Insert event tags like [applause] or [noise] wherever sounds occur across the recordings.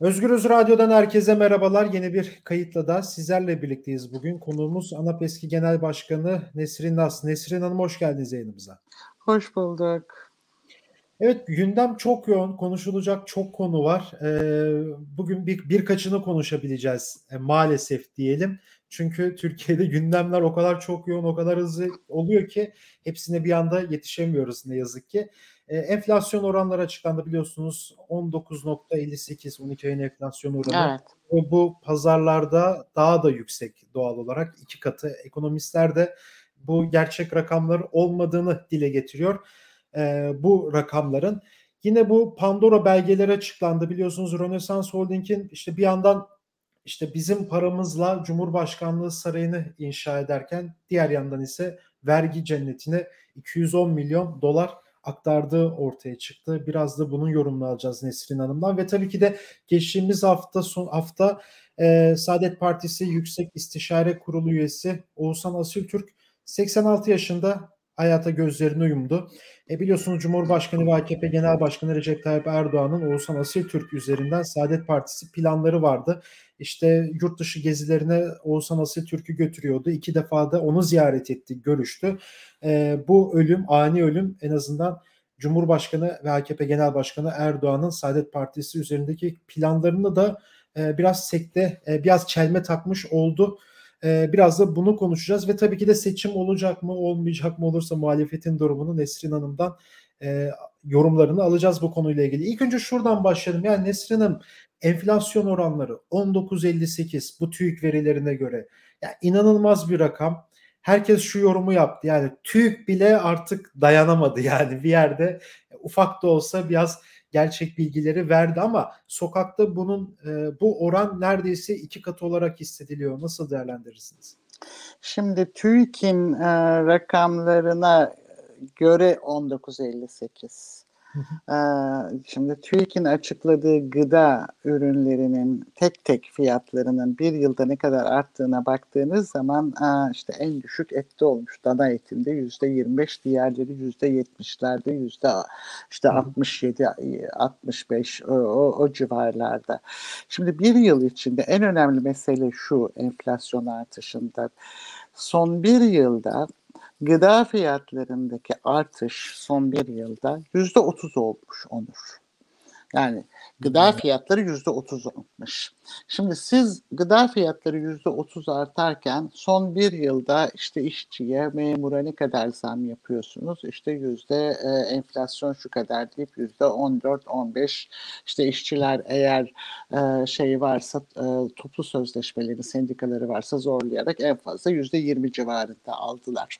Özgürüz Radyo'dan herkese merhabalar. Yeni bir kayıtla da sizlerle birlikteyiz bugün. Konuğumuz ANAP eski Genel Başkanı Nesrin Nas. Nesrin Hanım hoş geldiniz yayınımıza. Hoş bulduk. Evet gündem çok yoğun. Konuşulacak çok konu var. Ee, bugün bir, birkaçını konuşabileceğiz e, maalesef diyelim. Çünkü Türkiye'de gündemler o kadar çok yoğun, o kadar hızlı oluyor ki hepsine bir anda yetişemiyoruz ne yazık ki. E, enflasyon oranları açıklandı biliyorsunuz 19.58 12 ayın enflasyon oranı. Evet. Ve bu pazarlarda daha da yüksek doğal olarak iki katı. Ekonomistler de bu gerçek rakamlar olmadığını dile getiriyor. E, bu rakamların. Yine bu Pandora belgeleri açıklandı. Biliyorsunuz Rönesans Holding'in işte bir yandan işte bizim paramızla Cumhurbaşkanlığı sarayını inşa ederken diğer yandan ise vergi cennetine 210 milyon dolar aktardığı ortaya çıktı. Biraz da bunun yorumunu alacağız Nesrin Hanım'dan ve tabii ki de geçtiğimiz hafta son hafta e, Saadet Partisi Yüksek İstişare Kurulu üyesi Oğuzhan Asiltürk 86 yaşında hayata gözlerini yumdu. E biliyorsunuz Cumhurbaşkanı ve AKP Genel Başkanı Recep Tayyip Erdoğan'ın Oğuzhan Asiltürk üzerinden Saadet Partisi planları vardı. İşte yurt dışı gezilerine Oğuzhan Asiltürk'ü götürüyordu. İki defa da onu ziyaret etti, görüştü. E, bu ölüm, ani ölüm en azından Cumhurbaşkanı ve AKP Genel Başkanı Erdoğan'ın Saadet Partisi üzerindeki planlarını da e, biraz sekte, e, biraz çelme takmış oldu. E, biraz da bunu konuşacağız ve tabii ki de seçim olacak mı, olmayacak mı olursa muhalefetin durumunu Nesrin Hanım'dan e, yorumlarını alacağız bu konuyla ilgili. İlk önce şuradan başlayalım. Yani Nesrin Hanım enflasyon oranları 19.58 bu TÜİK verilerine göre yani inanılmaz bir rakam. Herkes şu yorumu yaptı. Yani TÜİK bile artık dayanamadı yani bir yerde ufak da olsa biraz gerçek bilgileri verdi ama sokakta bunun e, bu oran neredeyse iki katı olarak hissediliyor. Nasıl değerlendirirsiniz? Şimdi TÜİK'in e, rakamlarına göre 1958. Ee, şimdi TÜİK'in açıkladığı gıda ürünlerinin tek tek fiyatlarının bir yılda ne kadar arttığına baktığınız zaman işte en düşük ette olmuş. Dana etinde yüzde 25 diğerleri yüzde 70'lerde yüzde işte 67 65 o, o, o civarlarda. Şimdi bir yıl içinde en önemli mesele şu enflasyon artışında. Son bir yılda Gıda fiyatlarındaki artış son bir yılda yüzde otuz olmuş Onur. Yani gıda fiyatları yüzde otuz artmış. Şimdi siz gıda fiyatları yüzde otuz artarken son bir yılda işte işçiye, memura ne kadar zam yapıyorsunuz? İşte yüzde e, enflasyon şu kadar deyip yüzde on dört, on beş işte işçiler eğer e, şey varsa e, toplu sözleşmeleri, sendikaları varsa zorlayarak en fazla yüzde yirmi civarında aldılar.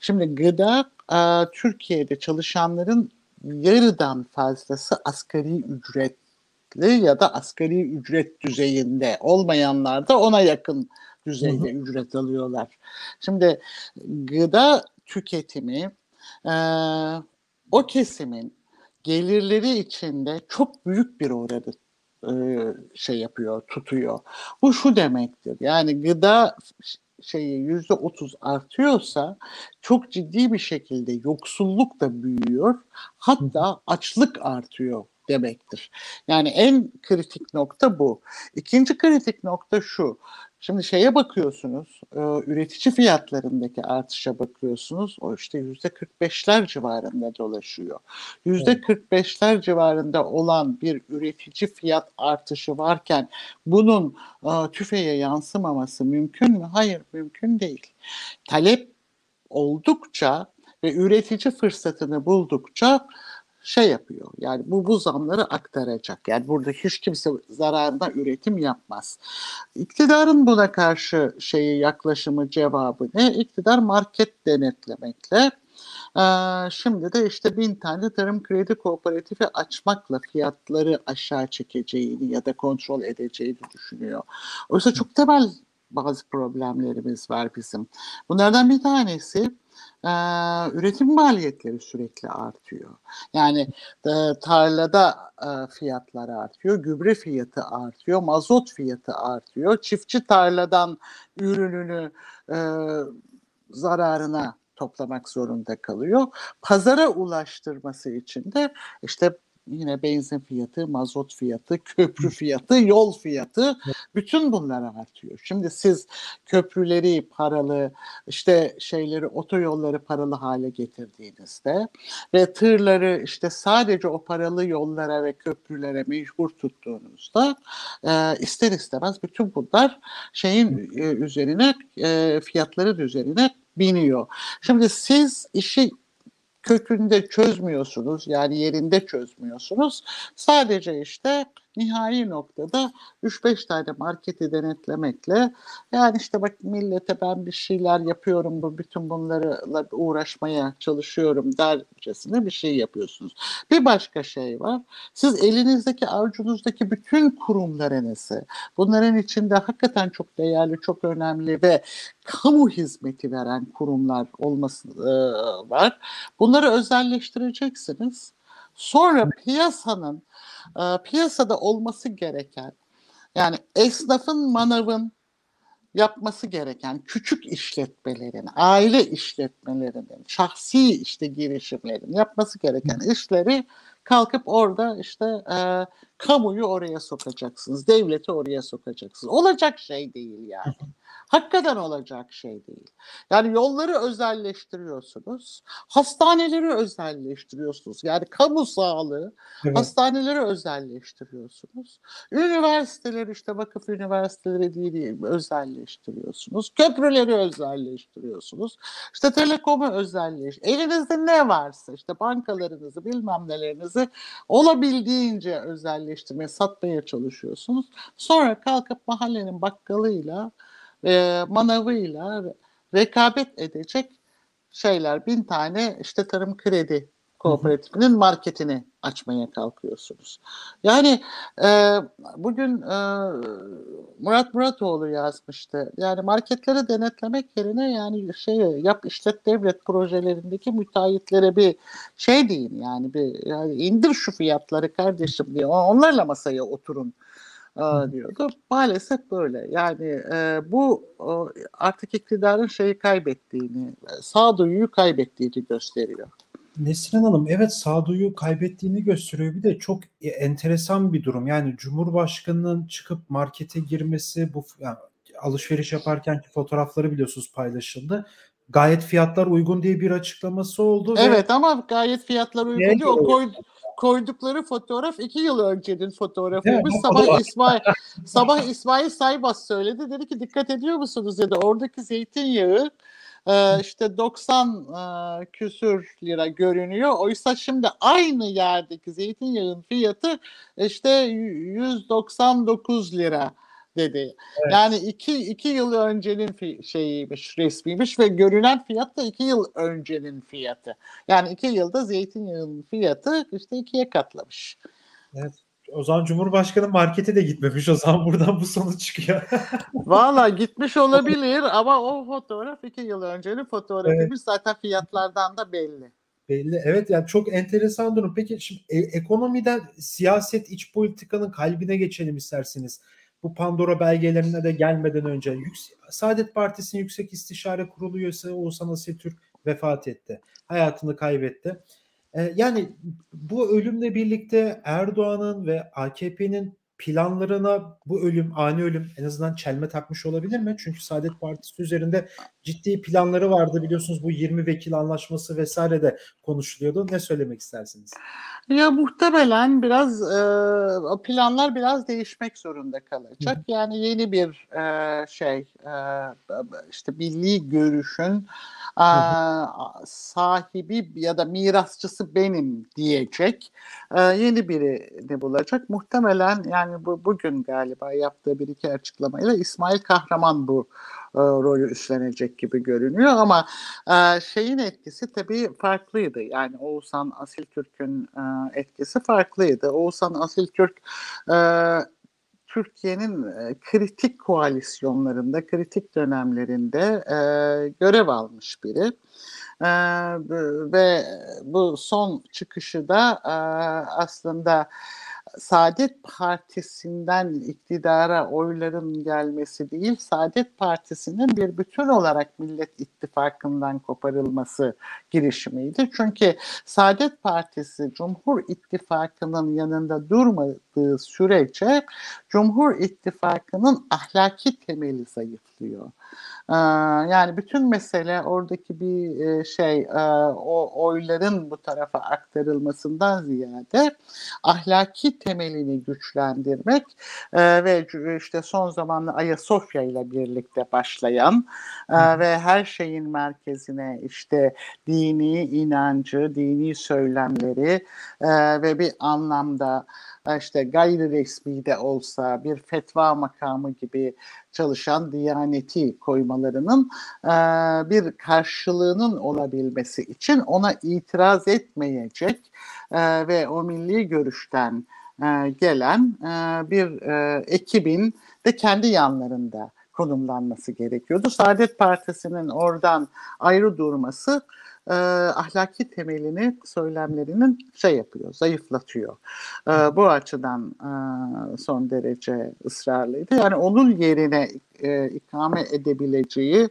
Şimdi gıda e, Türkiye'de çalışanların yarıdan fazlası asgari ücretli ya da asgari ücret düzeyinde olmayanlar da ona yakın düzeyde hı hı. ücret alıyorlar. Şimdi gıda tüketimi e, o kesimin gelirleri içinde çok büyük bir oranı e, şey yapıyor, tutuyor. Bu şu demektir. Yani gıda şeyi yüzde otuz artıyorsa çok ciddi bir şekilde yoksulluk da büyüyor. Hatta açlık artıyor demektir. Yani en kritik nokta bu. İkinci kritik nokta şu. Şimdi şeye bakıyorsunuz, e, üretici fiyatlarındaki artışa bakıyorsunuz. O işte yüzde 45'ler civarında dolaşıyor. Yüzde 45'ler civarında olan bir üretici fiyat artışı varken bunun e, tüfeğe yansımaması mümkün mü? Hayır, mümkün değil. Talep oldukça ve üretici fırsatını buldukça şey yapıyor. Yani bu bu zamları aktaracak. Yani burada hiç kimse zararına üretim yapmaz. İktidarın buna karşı şeyi yaklaşımı cevabı ne? İktidar market denetlemekle şimdi de işte bin tane tarım kredi kooperatifi açmakla fiyatları aşağı çekeceğini ya da kontrol edeceğini düşünüyor. Oysa çok temel bazı problemlerimiz var bizim. Bunlardan bir tanesi e, üretim maliyetleri sürekli artıyor. Yani e, tarlada e, fiyatlar artıyor, gübre fiyatı artıyor, mazot fiyatı artıyor. Çiftçi tarladan ürününü e, zararına toplamak zorunda kalıyor. Pazara ulaştırması için de işte yine benzin fiyatı, mazot fiyatı, köprü fiyatı, yol fiyatı bütün bunlar artıyor. Şimdi siz köprüleri paralı, işte şeyleri otoyolları paralı hale getirdiğinizde ve tırları işte sadece o paralı yollara ve köprülere mecbur tuttuğunuzda e, ister istemez bütün bunlar şeyin e, üzerine e, fiyatların üzerine biniyor. Şimdi siz işi kökünde çözmüyorsunuz yani yerinde çözmüyorsunuz. Sadece işte nihai noktada 3-5 tane marketi denetlemekle yani işte bak millete ben bir şeyler yapıyorum bu bütün bunlarla uğraşmaya çalışıyorum dercesine bir şey yapıyorsunuz. Bir başka şey var. Siz elinizdeki avucunuzdaki bütün kurumlarınızı bunların içinde hakikaten çok değerli, çok önemli ve kamu hizmeti veren kurumlar olması e, var. Bunları özelleştireceksiniz. Sonra piyasanın e, piyasada olması gereken yani esnafın manavın yapması gereken küçük işletmelerin, aile işletmelerinin, şahsi işte girişimlerin yapması gereken işleri kalkıp orada işte e, kamuyu oraya sokacaksınız, devleti oraya sokacaksınız. Olacak şey değil yani. Hakikaten olacak şey değil. Yani yolları özelleştiriyorsunuz, hastaneleri özelleştiriyorsunuz. Yani kamu sağlığı, evet. hastaneleri özelleştiriyorsunuz. Üniversiteleri işte vakıf üniversiteleri değil özelleştiriyorsunuz. Köprüleri özelleştiriyorsunuz. İşte telekomu özelleş. Elinizde ne varsa işte bankalarınızı bilmem nelerinizi olabildiğince özelleştirmeye, satmaya çalışıyorsunuz. Sonra kalkıp mahallenin bakkalıyla e, manavıyla rekabet edecek şeyler. Bin tane işte tarım kredi kooperatifinin marketini açmaya kalkıyorsunuz. Yani e, bugün e, Murat Muratoğlu yazmıştı. Yani marketleri denetlemek yerine yani şey yap işlet devlet projelerindeki müteahhitlere bir şey deyin yani bir yani indir şu fiyatları kardeşim diye onlarla masaya oturun diyordu. Maalesef böyle. Yani e, bu e, artık iktidarın şeyi kaybettiğini, sağduyuyu kaybettiğini gösteriyor. Nesrin Hanım evet sağduyu kaybettiğini gösteriyor. Bir de çok e, enteresan bir durum. Yani Cumhurbaşkanının çıkıp markete girmesi bu yani alışveriş yaparkenki fotoğrafları biliyorsunuz paylaşıldı. Gayet fiyatlar uygun diye bir açıklaması oldu. Evet ve... ama gayet fiyatlar uygun diye o koydu koydukları fotoğraf iki yıl öncenin fotoğrafıymış. [laughs] Sabah İsmail sabah İsmail Saybas söyledi. Dedi ki dikkat ediyor musunuz dedi. Oradaki zeytinyağı e, işte 90 e, küsür lira görünüyor. Oysa şimdi aynı yerdeki zeytinyağın fiyatı işte 199 lira dedi. Evet. Yani iki, iki yıl öncenin şeyiymiş, resmiymiş ve görünen fiyat da iki yıl öncenin fiyatı. Yani iki yılda zeytinyağının fiyatı işte ikiye katlamış. Evet. O zaman Cumhurbaşkanı markete de gitmemiş. O zaman buradan bu sonuç çıkıyor. [laughs] Valla gitmiş olabilir ama o fotoğraf iki yıl öncenin fotoğrafıymış. Evet. Zaten fiyatlardan da belli. Belli. Evet yani çok enteresan durum. Peki şimdi e- ekonomiden siyaset, iç politikanın kalbine geçelim isterseniz bu Pandora belgelerine de gelmeden önce Yüksek, Saadet Partisi'nin Yüksek İstişare Kurulu üyesi Oğuzhan Asiltürk vefat etti. Hayatını kaybetti. Ee, yani bu ölümle birlikte Erdoğan'ın ve AKP'nin planlarına bu ölüm, ani ölüm en azından çelme takmış olabilir mi? Çünkü Saadet Partisi üzerinde ciddi planları vardı biliyorsunuz bu 20 vekil anlaşması vesaire de konuşuluyordu. Ne söylemek istersiniz? Ya muhtemelen biraz e, planlar biraz değişmek zorunda kalacak. Hı. Yani yeni bir e, şey e, işte milli görüşün e, sahibi ya da mirasçısı benim diyecek e, yeni birini bulacak. Muhtemelen yani bu bugün galiba yaptığı bir iki açıklamayla İsmail Kahraman bu e, rolü üstlenecek gibi görünüyor ama e, şeyin etkisi tabii farklıydı. Yani Oğuzhan Asiltürk'ün e, etkisi farklıydı. Oğuzhan Asiltürk e, Türkiye'nin e, kritik koalisyonlarında, kritik dönemlerinde e, görev almış biri. E, ve bu son çıkışı da e, aslında Saadet Partisi'nden iktidara oyların gelmesi değil, Saadet Partisi'nin bir bütün olarak Millet İttifakı'ndan koparılması girişimiydi. Çünkü Saadet Partisi Cumhur İttifakı'nın yanında durmadığı sürece Cumhur İttifakı'nın ahlaki temeli zayıflıyor. Yani bütün mesele oradaki bir şey o oyların bu tarafa aktarılmasından ziyade ahlaki temelini güçlendirmek ve işte son zamanlarda Ayasofya ile birlikte başlayan ve her şeyin merkezine işte dini inancı, dini söylemleri ve bir anlamda işte gayri resmi de olsa bir fetva makamı gibi çalışan Diyaneti koymalarının e, bir karşılığının olabilmesi için ona itiraz etmeyecek e, ve o milli görüşten e, gelen e, bir e, ekibin de kendi yanlarında konumlanması gerekiyordu. Saadet Partisi'nin oradan ayrı durması e, ahlaki temelini söylemlerinin şey yapıyor, zayıflatıyor. E, bu açıdan e, son derece ısrarlıydı. Yani onun yerine e, ikame edebileceği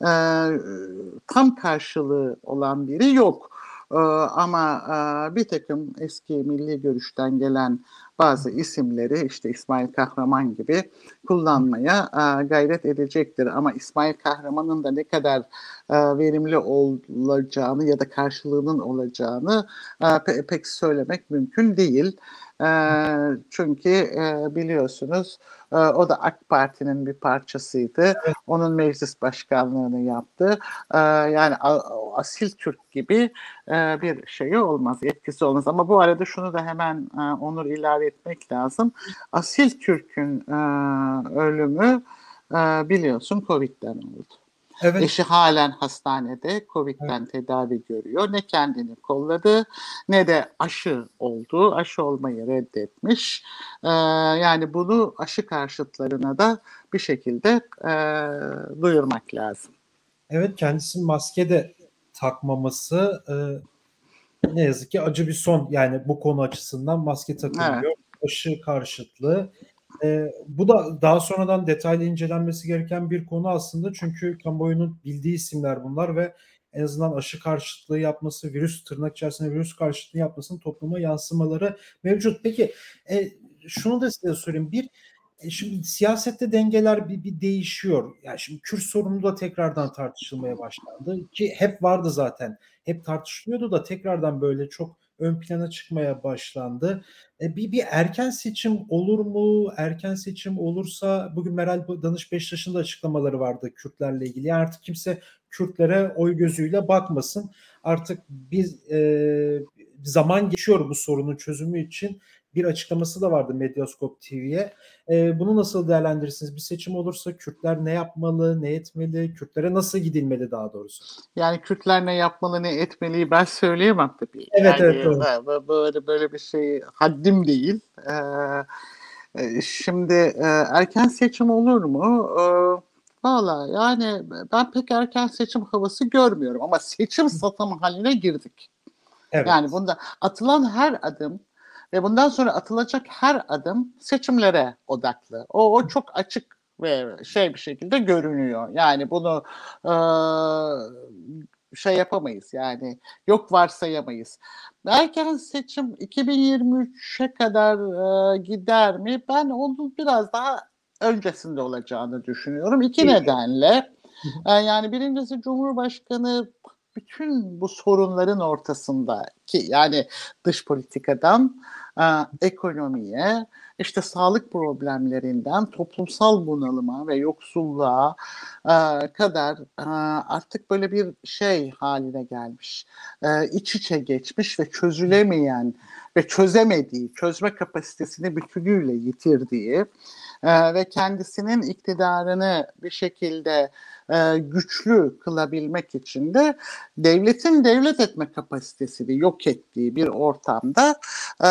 e, tam karşılığı olan biri yok. E, ama e, bir takım eski milli görüşten gelen bazı isimleri işte İsmail Kahraman gibi kullanmaya e, gayret edecektir. Ama İsmail Kahraman'ın da ne kadar e, verimli olacağını ya da karşılığının olacağını e, pe- pek söylemek mümkün değil. E, çünkü e, biliyorsunuz e, o da AK Parti'nin bir parçasıydı. Evet. Onun meclis başkanlığını yaptı. E, yani a, asil Türk gibi e, bir şey olmaz, etkisi olmaz. Ama bu arada şunu da hemen e, Onur ilave etmek lazım. Asil Türk'ün e, ölümü e, biliyorsun Covid'den oldu. Evet. Eşi halen hastanede Covid'den evet. tedavi görüyor. Ne kendini kolladı ne de aşı oldu. Aşı olmayı reddetmiş. Ee, yani bunu aşı karşıtlarına da bir şekilde e, duyurmak lazım. Evet kendisi maske de takmaması e, ne yazık ki acı bir son. Yani bu konu açısından maske takılıyor. Evet. Aşı karşıtlığı e, bu da daha sonradan detaylı incelenmesi gereken bir konu aslında çünkü kamuoyunun bildiği isimler bunlar ve en azından aşı karşıtlığı yapması, virüs tırnak içerisinde virüs karşıtlığı yapmasının topluma yansımaları mevcut. Peki e, şunu da size sorayım. Bir e, şimdi siyasette dengeler bir, bir değişiyor. Yani şimdi Kürt sorunu da tekrardan tartışılmaya başlandı ki hep vardı zaten. Hep tartışılıyordu da tekrardan böyle çok ön plana çıkmaya başlandı. E, bir, bir erken seçim olur mu? Erken seçim olursa bugün Meral Danış Beştaş'ın da açıklamaları vardı Kürtlerle ilgili. Yani artık kimse Kürtlere oy gözüyle bakmasın. Artık biz e, zaman geçiyor bu sorunun çözümü için bir açıklaması da vardı Medyaskop TV'ye. E, bunu nasıl değerlendirirsiniz? Bir seçim olursa Kürtler ne yapmalı, ne etmeli? Kürtlere nasıl gidilmeli daha doğrusu? Yani Kürtler ne yapmalı, ne etmeliyi ben söyleyemem tabii. Evet, yani, evet. Doğru. Böyle, böyle bir şey haddim değil. Ee, şimdi e, erken seçim olur mu? Ee, Valla yani ben pek erken seçim havası görmüyorum ama seçim satım haline girdik. Evet. Yani bunda atılan her adım ve bundan sonra atılacak her adım seçimlere odaklı. O, o çok açık ve şey bir şekilde görünüyor. Yani bunu e, şey yapamayız yani yok varsayamayız. Erken seçim 2023'e kadar e, gider mi? Ben onun biraz daha öncesinde olacağını düşünüyorum. İki nedenle. Yani birincisi Cumhurbaşkanı bütün bu sorunların ortasında ki yani dış politikadan e, ekonomiye, işte sağlık problemlerinden toplumsal bunalıma ve yoksulluğa e, kadar e, artık böyle bir şey haline gelmiş. E, iç içe geçmiş ve çözülemeyen ve çözemediği, çözme kapasitesini bütünüyle yitirdiği e, ve kendisinin iktidarını bir şekilde e, güçlü kılabilmek için de devletin devlet etme kapasitesini yok ettiği bir ortamda e,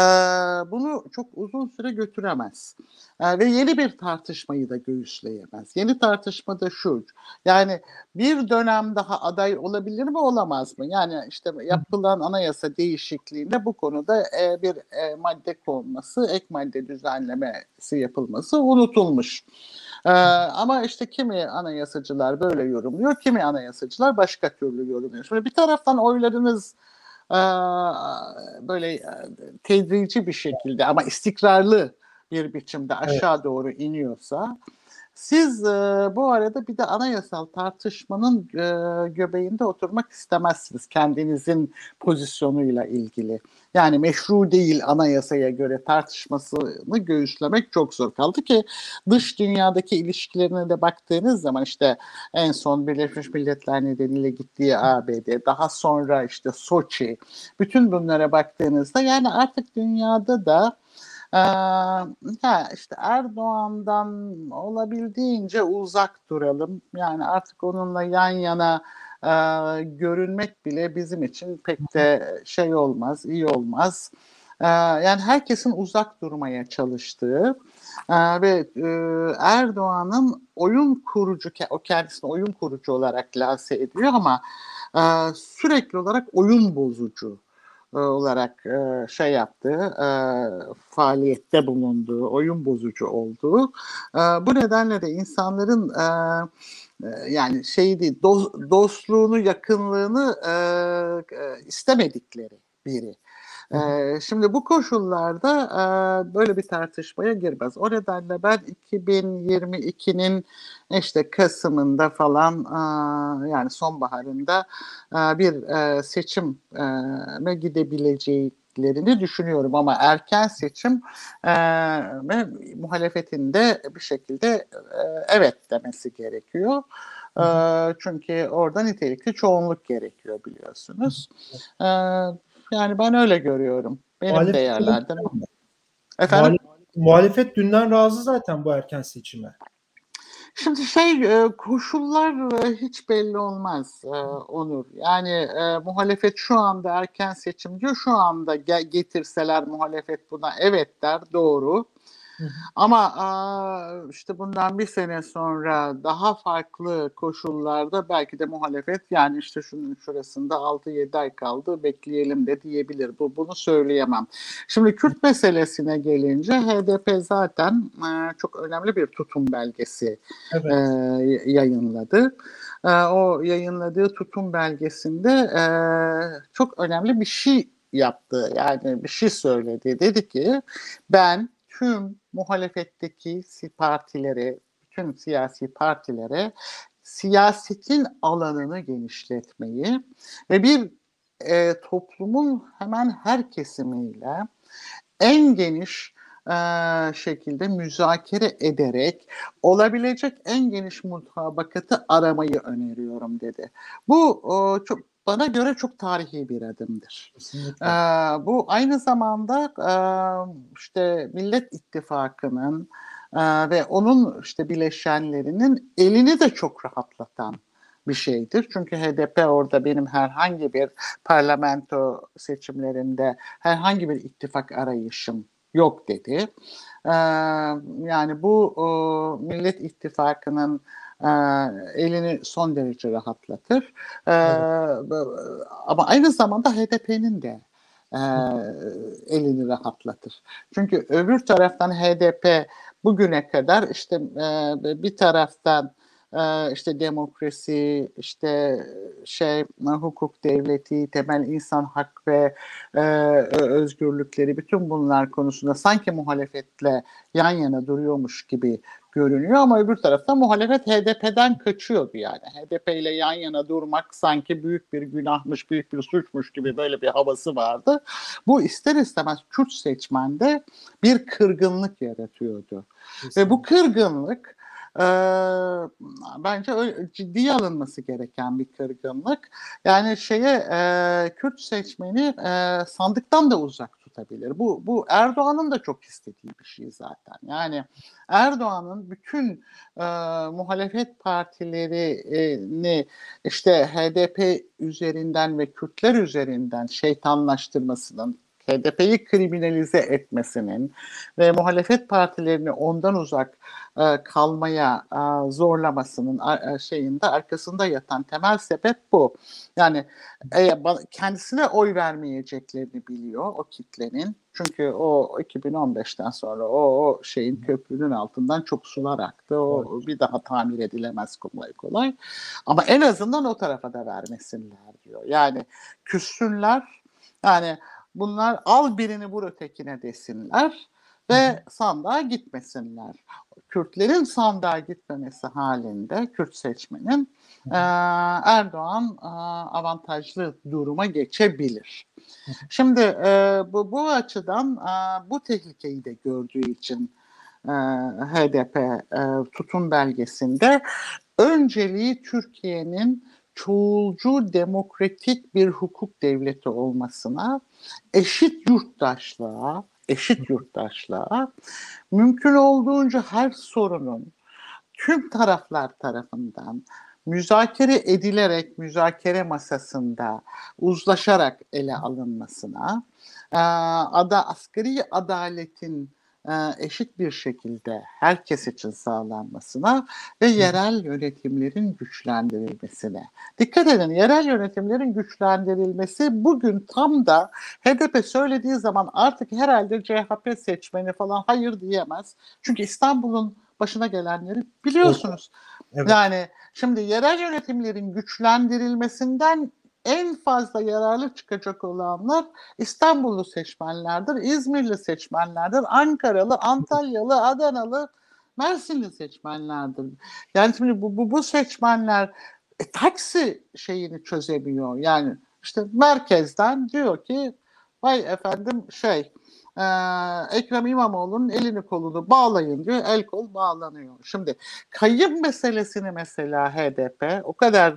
bunu çok uzun süre götüremez. E, ve yeni bir tartışmayı da göğüsleyemez. Yeni tartışma da şu, yani bir dönem daha aday olabilir mi olamaz mı? Yani işte yapılan anayasa değişikliğinde bu konuda e, bir e, madde konması, ek madde düzenlemesi yapılması unutulmuş. Ee, ama işte kimi anayasacılar böyle yorumluyor, kimi anayasacılar başka türlü yorumluyor. Şimdi bir taraftan oylarınız e, böyle e, tedrici bir şekilde ama istikrarlı bir biçimde aşağı evet. doğru iniyorsa siz e, bu arada bir de anayasal tartışmanın e, göbeğinde oturmak istemezsiniz kendinizin pozisyonuyla ilgili. Yani meşru değil anayasaya göre tartışmasını göğüslemek çok zor kaldı ki dış dünyadaki ilişkilerine de baktığınız zaman işte en son Birleşmiş Milletler nedeniyle gittiği ABD, daha sonra işte Soçi, bütün bunlara baktığınızda yani artık dünyada da ee, işte Erdoğan'dan olabildiğince uzak duralım. Yani artık onunla yan yana e, görünmek bile bizim için pek de şey olmaz, iyi olmaz. E, yani herkesin uzak durmaya çalıştığı e, ve e, Erdoğan'ın oyun kurucu, o kendisini oyun kurucu olarak lanse ediyor ama e, sürekli olarak oyun bozucu olarak e, şey yaptığı, e, faaliyette bulunduğu, oyun bozucu olduğu. Bu nedenle de insanların yani şey değil, dostluğunu, yakınlığını istemedikleri biri. Ee, şimdi bu koşullarda e, böyle bir tartışmaya girmez. O nedenle ben 2022'nin işte Kasım'ında falan e, yani sonbaharında e, bir e, seçime gidebileceklerini düşünüyorum ama erken seçim e, muhalefetin de bir şekilde e, evet demesi gerekiyor. E, çünkü orada nitelikli çoğunluk gerekiyor biliyorsunuz. E, yani ben öyle görüyorum. Benim muhalefet değerlendirmem. Efendim? Muhalefet, muhalefet dünden razı zaten bu erken seçime. Şimdi şey e, koşullar e, hiç belli olmaz e, Onur. Yani muhalefet şu anda erken seçim diyor. Şu anda getirseler muhalefet buna evet der doğru. Ama işte bundan bir sene sonra daha farklı koşullarda belki de muhalefet yani işte şunun şurasında 6-7 ay kaldı bekleyelim de diyebilir. Bu bunu söyleyemem. Şimdi Kürt meselesine gelince HDP zaten çok önemli bir tutum belgesi evet. yayınladı. O yayınladığı tutum belgesinde çok önemli bir şey yaptı. Yani bir şey söyledi. Dedi ki ben tüm muhalefetteki partilere, bütün siyasi partilere siyasetin alanını genişletmeyi ve bir e, toplumun hemen her kesimiyle en geniş e, şekilde müzakere ederek olabilecek en geniş mutabakatı aramayı öneriyorum dedi. Bu o, çok bana göre çok tarihi bir adımdır. Ee, bu aynı zamanda e, işte Millet İttifakı'nın e, ve onun işte bileşenlerinin elini de çok rahatlatan bir şeydir. Çünkü HDP orada benim herhangi bir parlamento seçimlerinde herhangi bir ittifak arayışım yok dedi. Ee, yani bu o, Millet İttifakı'nın e, elini son derece rahatlatır. E, Ama aynı zamanda HDP'nin de e, elini rahatlatır. Çünkü öbür taraftan HDP bugüne kadar işte e, bir taraftan e, işte demokrasi, işte şey hukuk devleti, temel insan hak ve e, özgürlükleri bütün bunlar konusunda sanki muhalefetle yan yana duruyormuş gibi görünüyor ama öbür tarafta muhalefet HDP'den kaçıyordu yani. HDP ile yan yana durmak sanki büyük bir günahmış, büyük bir suçmuş gibi böyle bir havası vardı. Bu ister istemez Kürt seçmende bir kırgınlık yaratıyordu. Kesinlikle. Ve bu kırgınlık e, bence öyle, ciddiye alınması gereken bir kırgınlık. Yani şeye e, Kürt seçmeni e, sandıktan da uzak tutabilir. Bu, bu Erdoğan'ın da çok istediği bir şey zaten. Yani Erdoğan'ın bütün e, muhalefet partilerini işte HDP üzerinden ve Kürtler üzerinden şeytanlaştırmasının HDP'yi kriminalize etmesinin ve muhalefet partilerini ondan uzak e, kalmaya e, zorlamasının e, şeyinde arkasında yatan temel sebep bu. Yani e, kendisine oy vermeyeceklerini biliyor o kitlenin. Çünkü o 2015'ten sonra o, o şeyin köprünün altından çok sular aktı. O bir daha tamir edilemez kolay kolay. Ama en azından o tarafa da vermesinler diyor. Yani küssünler. Yani Bunlar al birini vur ötekine desinler ve sandığa gitmesinler. Kürtlerin sandığa gitmemesi halinde Kürt seçmenin e, Erdoğan e, avantajlı duruma geçebilir. Şimdi e, bu, bu açıdan e, bu tehlikeyi de gördüğü için e, HDP e, tutum belgesinde önceliği Türkiye'nin çoğulcu demokratik bir hukuk devleti olmasına, eşit yurttaşlığa, eşit yurttaşlığa, mümkün olduğunca her sorunun tüm taraflar tarafından müzakere edilerek müzakere masasında uzlaşarak ele alınmasına, ada asgari adaletin eşit bir şekilde herkes için sağlanmasına ve yerel yönetimlerin güçlendirilmesine. Dikkat edin yerel yönetimlerin güçlendirilmesi bugün tam da HDP söylediği zaman artık herhalde CHP seçmeni falan hayır diyemez. Çünkü İstanbul'un başına gelenleri biliyorsunuz. Evet. Yani şimdi yerel yönetimlerin güçlendirilmesinden en fazla yararlı çıkacak olanlar İstanbullu seçmenlerdir, İzmirli seçmenlerdir, Ankaralı, Antalyalı, Adanalı, Mersinli seçmenlerdir. Yani şimdi bu, bu, bu seçmenler e, taksi şeyini çözemiyor. Yani işte merkezden diyor ki vay efendim şey e, Ekrem İmamoğlu'nun elini kolunu bağlayın diyor. El kol bağlanıyor. Şimdi kayıp meselesini mesela HDP o kadar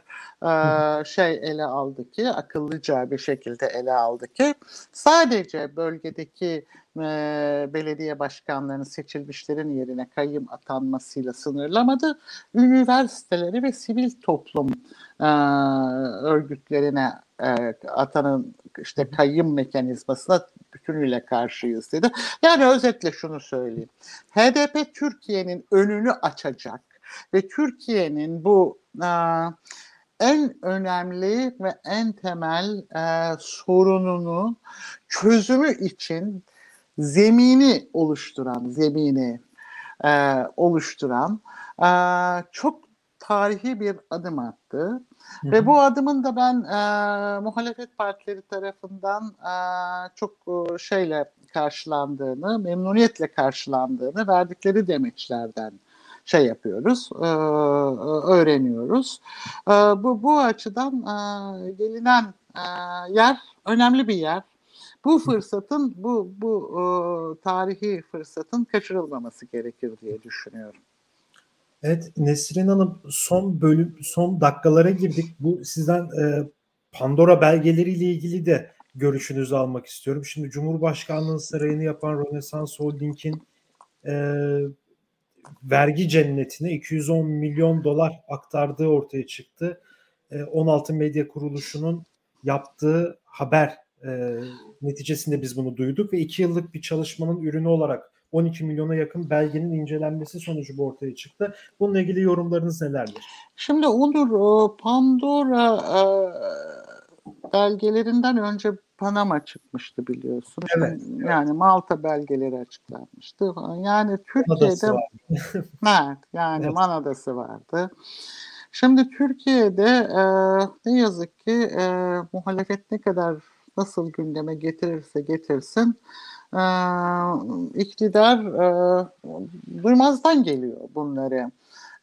e, şey ele aldı ki akıllıca bir şekilde ele aldı ki sadece bölgedeki e, belediye başkanlarının seçilmişlerin yerine kayyım atanmasıyla sınırlamadı. Üniversiteleri ve sivil toplum e, örgütlerine e, atanın işte kayyım mekanizmasına bütünüyle karşıyız dedi. Yani özetle şunu söyleyeyim. HDP Türkiye'nin önünü açacak ve Türkiye'nin bu e, en önemli ve en temel e, sorununu çözümü için zemini oluşturan, zemini e, oluşturan e, çok tarihi bir adım attı. Hı-hı. Ve bu adımın da ben e, muhalefet partileri tarafından e, çok e, şeyle karşılandığını, memnuniyetle karşılandığını verdikleri demeçlerden şey yapıyoruz, e, öğreniyoruz. E, bu bu açıdan e, gelinen e, yer önemli bir yer. Bu fırsatın, bu bu e, tarihi fırsatın kaçırılmaması gerekir diye düşünüyorum. Evet Nesrin Hanım son bölüm son dakikalara girdik. Bu sizden e, Pandora belgeleriyle ilgili de görüşünüzü almak istiyorum. Şimdi Cumhurbaşkanlığı sarayını yapan Rönesans Holding'in e, vergi cennetine 210 milyon dolar aktardığı ortaya çıktı. E, 16 Medya Kuruluşu'nun yaptığı haber e, neticesinde biz bunu duyduk ve iki yıllık bir çalışmanın ürünü olarak 12 milyona yakın belgenin incelenmesi sonucu bu ortaya çıktı. Bununla ilgili yorumlarınız nelerdir? Şimdi Onur Pandora e, belgelerinden önce Panama çıkmıştı biliyorsun. Evet, evet. Yani Malta belgeleri açıklanmıştı. Yani Türkiye'de [laughs] evet, yani evet. Manadası vardı. Şimdi Türkiye'de e, ne yazık ki e, muhalefet ne kadar nasıl gündeme getirirse getirsin e, iktidar duymazdan geliyor bunları.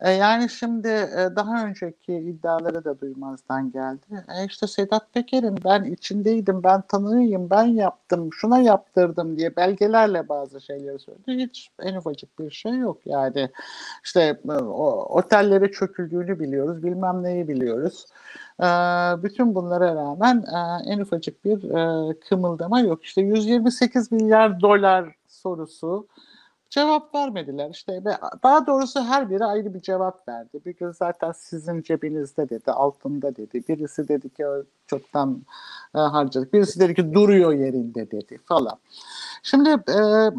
E, yani şimdi e, daha önceki iddiaları da duymazdan geldi. E, işte Sedat Peker'in ben içindeydim, ben tanıyayım, ben yaptım, şuna yaptırdım diye belgelerle bazı şeyleri söyledi. Hiç en ufacık bir şey yok yani. İşte e, o, otellere çöküldüğünü biliyoruz, bilmem neyi biliyoruz. Bütün bunlara rağmen en ufacık bir e, kımıldama yok. İşte 128 milyar dolar sorusu cevap vermediler. İşte daha doğrusu her biri ayrı bir cevap verdi. Bir gün zaten sizin cebinizde dedi, altında dedi. Birisi dedi ki çoktan e, harcadık. Birisi dedi ki duruyor yerinde dedi falan. Şimdi e, e,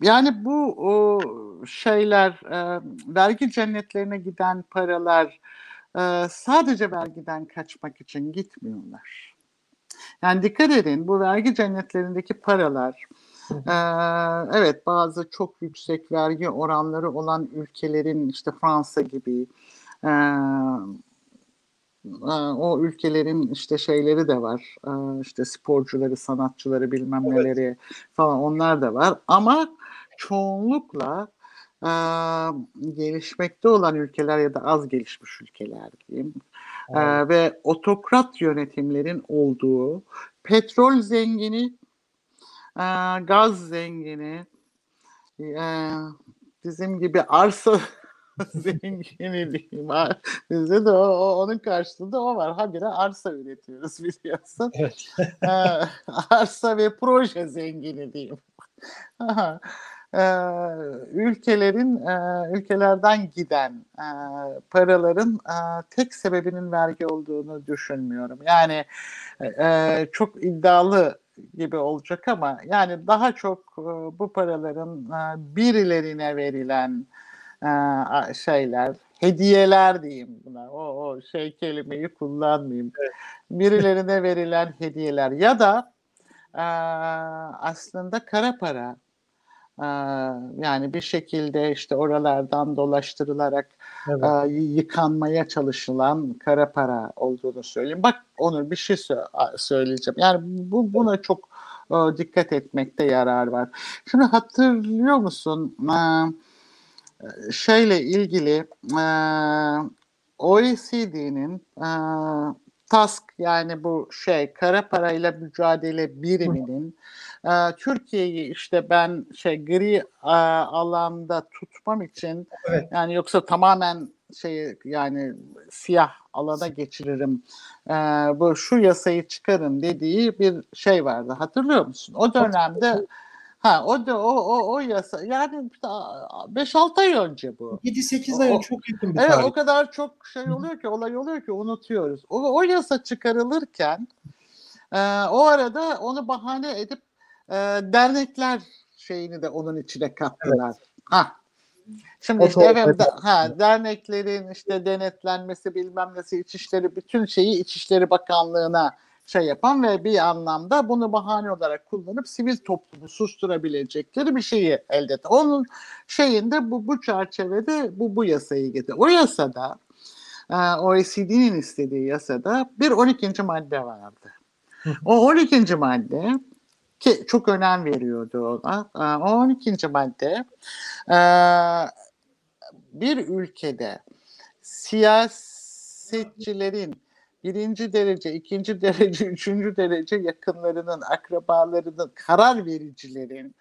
yani bu o şeyler e, vergi cennetlerine giden paralar e, sadece vergiden kaçmak için gitmiyorlar yani dikkat edin bu vergi cennetlerindeki paralar e, evet bazı çok yüksek vergi oranları olan ülkelerin işte Fransa gibi e, o ülkelerin işte şeyleri de var. işte sporcuları, sanatçıları bilmem neleri evet. falan onlar da var. Ama çoğunlukla e, gelişmekte olan ülkeler ya da az gelişmiş ülkeler diyeyim e, ve otokrat yönetimlerin olduğu petrol zengini, e, gaz zengini, e, bizim gibi arsa [laughs] zengini diyeyim. Bizde de o, o, onun karşılığında o var. Habire arsa üretiyoruz biliyorsun. Evet. [laughs] arsa ve proje zengini diyeyim e, ülkelerin e, ülkelerden giden e, paraların e, tek sebebinin vergi olduğunu düşünmüyorum. Yani e, çok iddialı gibi olacak ama yani daha çok e, bu paraların e, birilerine verilen e, şeyler, hediyeler diyeyim buna. O, o şey kelimeyi kullanmayayım. Birilerine verilen hediyeler ya da e, aslında kara para yani bir şekilde işte oralardan dolaştırılarak evet. yıkanmaya çalışılan kara para olduğunu söyleyeyim. Bak Onur bir şey söyleyeceğim. Yani bu buna çok dikkat etmekte yarar var. Şimdi hatırlıyor musun? Şeyle ilgili OECD'nin TASK yani bu şey kara parayla mücadele biriminin e, Türkiye'yi işte ben şey gri e, alanda tutmam için evet. yani yoksa tamamen şey yani siyah alana geçiririm. E, bu şu yasayı çıkarın dediği bir şey vardı. Hatırlıyor musun? O dönemde Ha o da o o o yasa yani 5-6 ay önce bu. 7-8 ay çok yakın bir evet, tarih. o kadar çok şey oluyor ki olay oluyor ki unutuyoruz. O, o yasa çıkarılırken e, o arada onu bahane edip e, dernekler şeyini de onun içine kattılar. Evet. Ha. Şimdi işte da, ha, derneklerin işte denetlenmesi bilmem nesi İçişleri bütün şeyi İçişleri Bakanlığı'na şey yapan ve bir anlamda bunu bahane olarak kullanıp sivil toplumu susturabilecekleri bir şeyi elde et. Onun şeyinde bu bu çerçevede bu bu yasayı getir. O yasada e, OECD'nin istediği yasada bir 12. madde vardı. o 12. madde ki çok önem veriyordu ona. E, o 12. madde e, bir ülkede siyasetçilerin birinci derece, ikinci derece, [laughs] üçüncü derece yakınlarının, akrabalarının, karar vericilerin,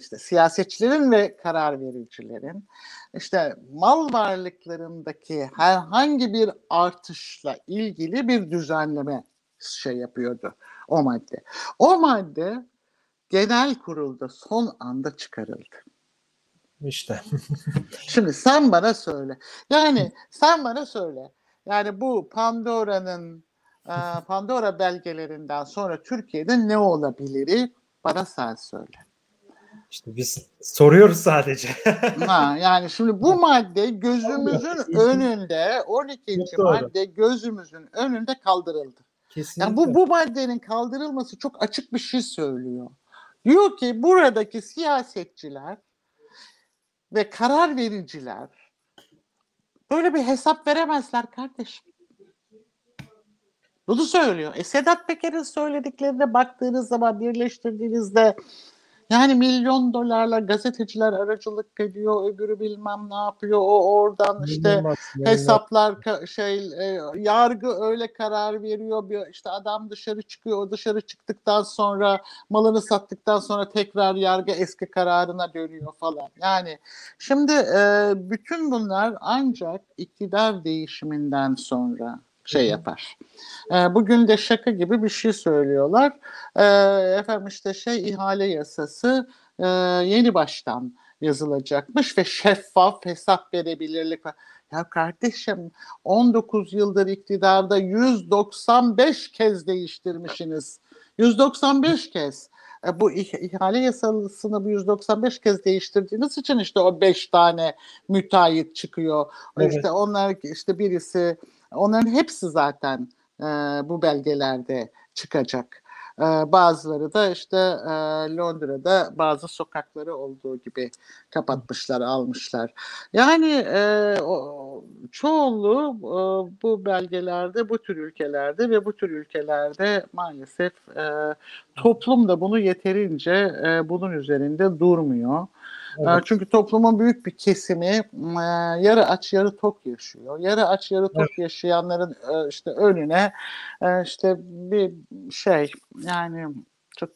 işte siyasetçilerin ve karar vericilerin işte mal varlıklarındaki herhangi bir artışla ilgili bir düzenleme şey yapıyordu o madde. O madde genel kurulda son anda çıkarıldı. İşte. [laughs] Şimdi sen bana söyle. Yani sen bana söyle. Yani bu Pandora'nın e, Pandora belgelerinden sonra Türkiye'de ne olabilir? Bana sen söyle. İşte biz soruyoruz sadece. [laughs] ha, yani şimdi bu madde gözümüzün [laughs] önünde 12. madde gözümüzün önünde kaldırıldı. Kesinlikle. Yani bu bu maddenin kaldırılması çok açık bir şey söylüyor. Diyor ki buradaki siyasetçiler ve karar vericiler Böyle bir hesap veremezler kardeşim. Bunu söylüyor. E Sedat Peker'in söylediklerine baktığınız zaman birleştirdiğinizde Yani milyon dolarla gazeteciler aracılık ediyor, öbürü bilmem ne yapıyor. O oradan işte inanılmaz. hesaplar şey e, yargı öyle karar veriyor. Bir işte adam dışarı çıkıyor. O dışarı çıktıktan sonra malını sattıktan sonra tekrar yargı eski kararına dönüyor falan. Yani şimdi e, bütün bunlar ancak iktidar değişiminden sonra şey yapar. E, bugün de şaka gibi bir şey söylüyorlar. E, efendim işte şey ihale yasası e, yeni baştan yazılacakmış ve şeffaf hesap verebilirlik var. Ya kardeşim 19 yıldır iktidarda 195 kez değiştirmişsiniz. 195 kez. E, bu ih- ihale yasasını bu 195 kez değiştirdiğiniz için işte o 5 tane müteahhit çıkıyor. Evet. İşte onlar işte birisi onların hepsi zaten e, bu belgelerde çıkacak. E, bazıları da işte e, Londra'da bazı sokakları olduğu gibi kapatmışlar, almışlar. Yani e, o, çoğunluğu e, bu belgelerde, bu tür ülkelerde ve bu tür ülkelerde maalesef e, toplum da bunu yeterince e, bunun üzerinde durmuyor. Evet. E, Çünkü toplumun büyük bir kesimi e, yarı aç yarı tok yaşıyor. Yarı aç yarı tok yaşayanların e, işte önüne e, işte bir şey yani çok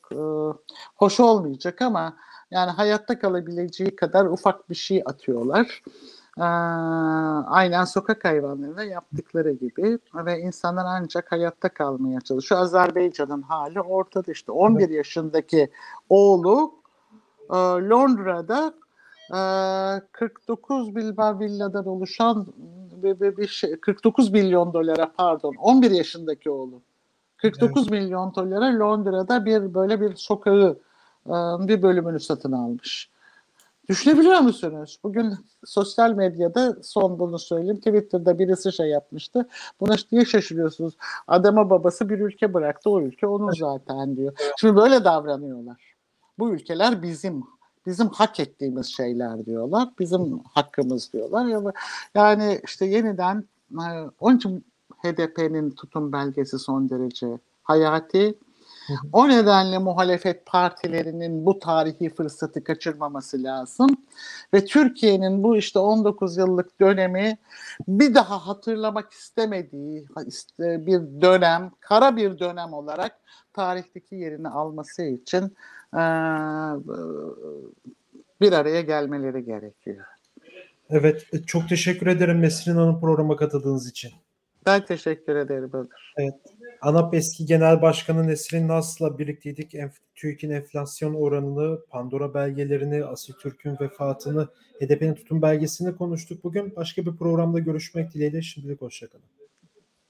hoş olmayacak ama yani hayatta kalabileceği kadar ufak bir şey atıyorlar. Aynen sokak hayvanlarına yaptıkları gibi ve insanlar ancak hayatta kalmaya çalışıyor. Azerbaycan'ın hali ortada işte 11 yaşındaki oğlu e, Londra'da e, 49 bilmem villadan oluşan bir, bir, bir şey, 49 milyon dolara pardon 11 yaşındaki oğlu 49 milyon dolara Londra'da bir böyle bir sokağı e, bir bölümünü satın almış. Düşünebiliyor musunuz? Bugün sosyal medyada son bunu söyleyeyim. Twitter'da birisi şey yapmıştı. Buna niye şaşırıyorsunuz? Adama babası bir ülke bıraktı. O ülke onun zaten diyor. Şimdi böyle davranıyorlar. Bu ülkeler bizim bizim hak ettiğimiz şeyler diyorlar. Bizim hakkımız diyorlar. Ya- Yani işte yeniden e, onun için HDP'nin tutum belgesi son derece hayati. O nedenle muhalefet partilerinin bu tarihi fırsatı kaçırmaması lazım. Ve Türkiye'nin bu işte 19 yıllık dönemi bir daha hatırlamak istemediği işte bir dönem, kara bir dönem olarak tarihteki yerini alması için bir araya gelmeleri gerekiyor. Evet, e, çok teşekkür ederim Nesrin Hanım programa katıldığınız için. Ben teşekkür ederim Ömer. ANAP eski genel başkanı Nesrin Nas'la birlikteydik. Enf- TÜİK'in enflasyon oranını, Pandora belgelerini, Asil Türk'ün vefatını, HDP'nin tutum belgesini konuştuk bugün. Başka bir programda görüşmek dileğiyle şimdilik hoşçakalın.